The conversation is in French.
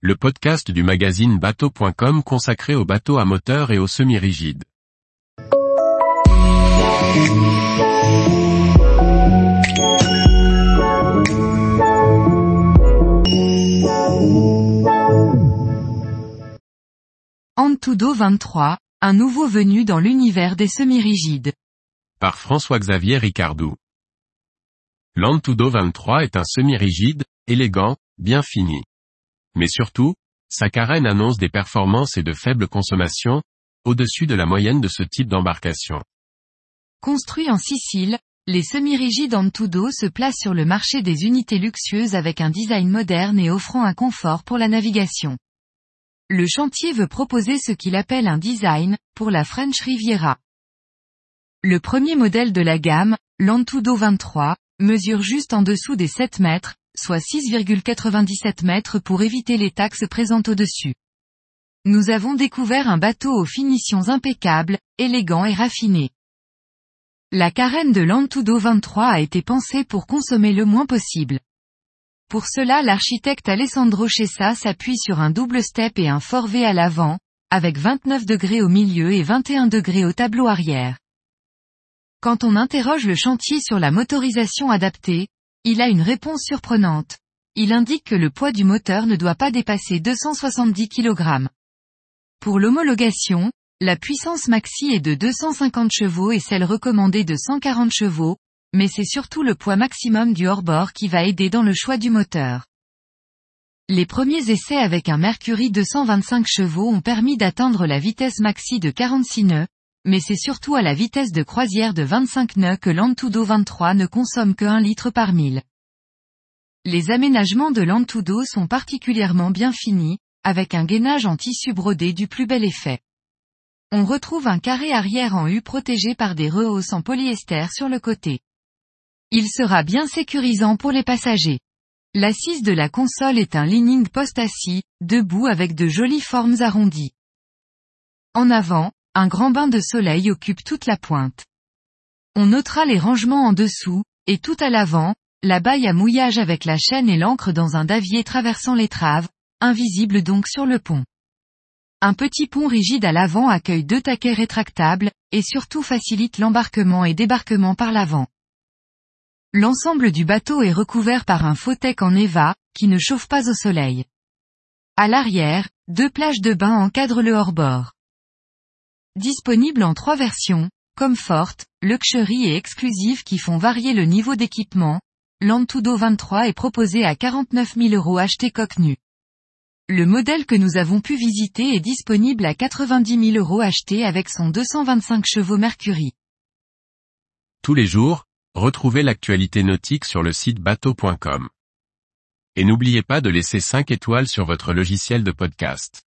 le podcast du magazine bateau.com consacré aux bateaux à moteur et aux semi-rigides. Antudo 23, un nouveau venu dans l'univers des semi-rigides. Par François-Xavier Ricardou. L'Antudo 23 est un semi-rigide, élégant, bien fini. Mais surtout, sa carène annonce des performances et de faibles consommations, au-dessus de la moyenne de ce type d'embarcation. Construit en Sicile, les semi-rigides Antudo se placent sur le marché des unités luxueuses avec un design moderne et offrant un confort pour la navigation. Le chantier veut proposer ce qu'il appelle un design, pour la French Riviera. Le premier modèle de la gamme, l'Antudo 23, mesure juste en dessous des 7 mètres, soit 6,97 mètres pour éviter les taxes présentes au-dessus. Nous avons découvert un bateau aux finitions impeccables, élégant et raffiné. La carène de l'Antudo 23 a été pensée pour consommer le moins possible. Pour cela l'architecte Alessandro Chessa s'appuie sur un double step et un fort V à l'avant, avec 29 degrés au milieu et 21 degrés au tableau arrière. Quand on interroge le chantier sur la motorisation adaptée, il a une réponse surprenante. Il indique que le poids du moteur ne doit pas dépasser 270 kg. Pour l'homologation, la puissance maxi est de 250 chevaux et celle recommandée de 140 chevaux, mais c'est surtout le poids maximum du hors-bord qui va aider dans le choix du moteur. Les premiers essais avec un Mercury 225 chevaux ont permis d'atteindre la vitesse maxi de 46 nœuds, mais c'est surtout à la vitesse de croisière de 25 nœuds que l'Antudo 23 ne consomme que 1 litre par mille. Les aménagements de l'Antudo sont particulièrement bien finis, avec un gainage en tissu brodé du plus bel effet. On retrouve un carré arrière en U protégé par des rehausses en polyester sur le côté. Il sera bien sécurisant pour les passagers. L'assise de la console est un leaning post-assis, debout avec de jolies formes arrondies. En avant, un grand bain de soleil occupe toute la pointe. On notera les rangements en dessous, et tout à l'avant, la baille à mouillage avec la chaîne et l'ancre dans un davier traversant l'étrave, invisible donc sur le pont. Un petit pont rigide à l'avant accueille deux taquets rétractables, et surtout facilite l'embarquement et débarquement par l'avant. L'ensemble du bateau est recouvert par un fauteuil en EVA, qui ne chauffe pas au soleil. À l'arrière, deux plages de bain encadrent le hors-bord. Disponible en trois versions, Comfort, Luxury et Exclusive qui font varier le niveau d'équipement, l'Antudo 23 est proposé à 49 000 euros acheté coque nue. Le modèle que nous avons pu visiter est disponible à 90 000 euros acheté avec son 225 chevaux Mercury. Tous les jours, retrouvez l'actualité nautique sur le site bateau.com. Et n'oubliez pas de laisser 5 étoiles sur votre logiciel de podcast.